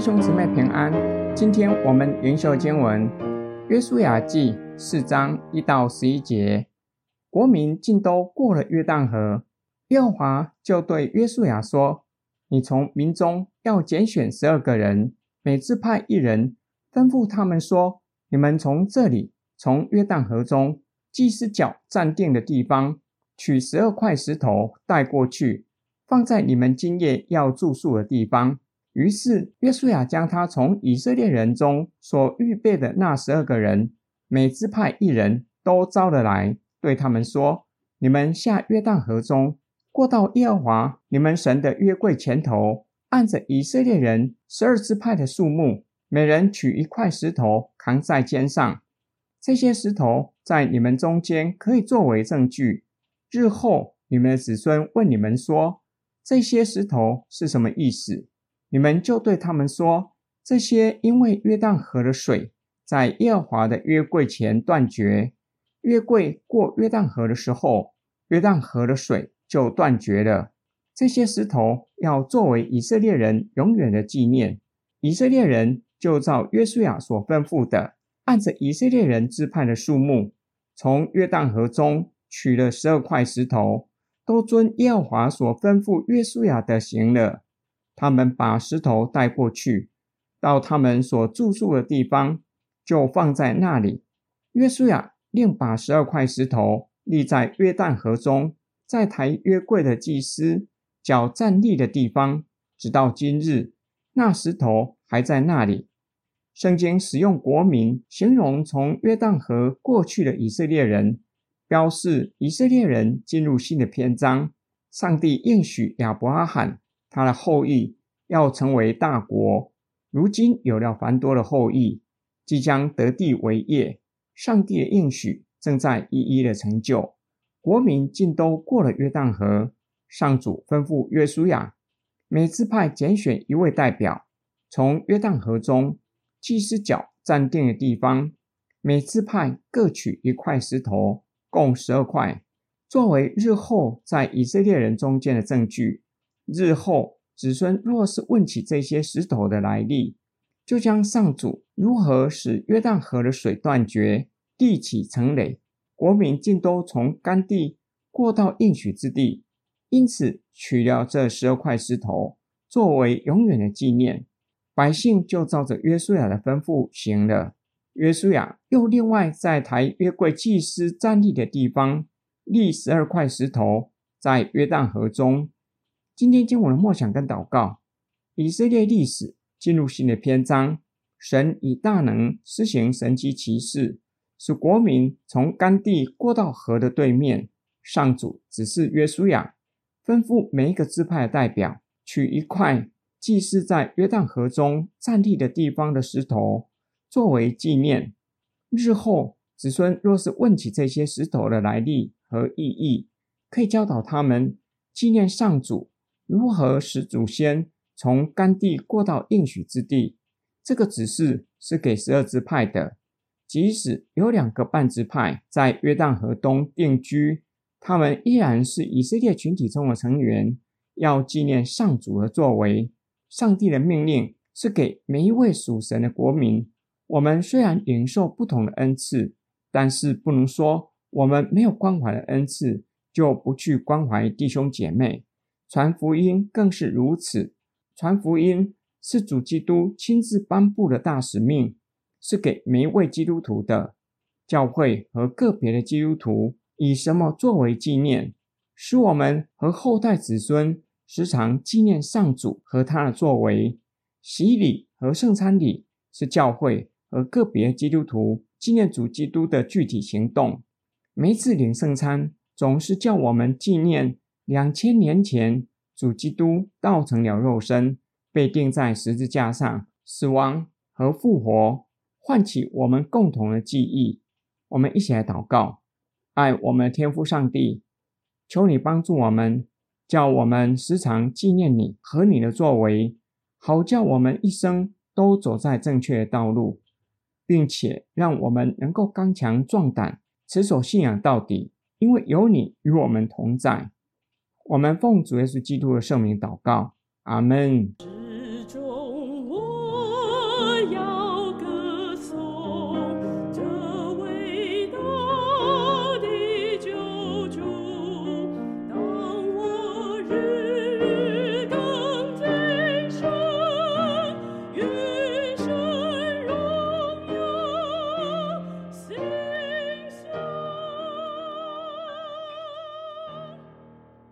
弟兄姊妹平安。今天我们灵修经文《约书亚记》四章一到十一节。国民竟都过了约旦河，耶和华就对约书亚说：“你从民中要拣选十二个人，每次派一人，吩咐他们说：你们从这里，从约旦河中祭司脚站定的地方，取十二块石头带过去，放在你们今夜要住宿的地方。”于是约书亚将他从以色列人中所预备的那十二个人，每支派一人都招了来，对他们说：“你们下约旦河中，过到耶和华你们神的约柜前头，按着以色列人十二支派的数目，每人取一块石头扛在肩上。这些石头在你们中间可以作为证据。日后你们的子孙问你们说：这些石头是什么意思？”你们就对他们说：“这些因为约旦河的水在耶和华的约柜前断绝，约柜过约旦河的时候，约旦河的水就断绝了。这些石头要作为以色列人永远的纪念。以色列人就照约书亚所吩咐的，按着以色列人支派的数目，从约旦河中取了十二块石头，都遵耶和华所吩咐约书亚的行了。”他们把石头带过去，到他们所住宿的地方，就放在那里。约书亚另把十二块石头立在约旦河中，在抬约柜的祭司脚站立的地方，直到今日，那石头还在那里。圣经使用国民形容从约旦河过去的以色列人，标示以色列人进入新的篇章。上帝应许亚伯拉罕。他的后裔要成为大国，如今有了繁多的后裔，即将得地为业。上帝的应许正在一一的成就。国民竟都过了约旦河，上主吩咐约书亚，每次派拣选一位代表，从约旦河中祭司脚站定的地方，每次派各取一块石头，共十二块，作为日后在以色列人中间的证据。日后子孙若是问起这些石头的来历，就将上主如何使约旦河的水断绝，地起成垒，国民尽都从干地过到应许之地，因此取了这十二块石头作为永远的纪念。百姓就照着约书亚的吩咐行了。约书亚又另外在台约柜祭司站立的地方立十二块石头，在约旦河中。今天经文的默想跟祷告，以色列历史进入新的篇章。神以大能施行神迹奇事，使国民从干地过到河的对面。上主指示约书亚，吩咐每一个支派的代表取一块祭司在约旦河中站立的地方的石头，作为纪念。日后子孙若是问起这些石头的来历和意义，可以教导他们纪念上主。如何使祖先从干地过到应许之地？这个指示是给十二支派的。即使有两个半支派在约旦河东定居，他们依然是以色列群体中的成员，要纪念上主的作为。上帝的命令是给每一位属神的国民。我们虽然领受不同的恩赐，但是不能说我们没有关怀的恩赐，就不去关怀弟兄姐妹。传福音更是如此，传福音是主基督亲自颁布的大使命，是给每一位基督徒的。教会和个别的基督徒以什么作为纪念，使我们和后代子孙时常纪念上主和他的作为。洗礼和圣餐礼是教会和个别基督徒纪念主基督的具体行动。每次领圣餐，总是叫我们纪念。两千年前，主基督道成了肉身，被钉在十字架上，死亡和复活，唤起我们共同的记忆。我们一起来祷告，爱我们的天父上帝，求你帮助我们，叫我们时常纪念你和你的作为，好叫我们一生都走在正确的道路，并且让我们能够刚强壮胆，持守信仰到底，因为有你与我们同在。我们奉主耶稣基督的圣名祷告，阿门。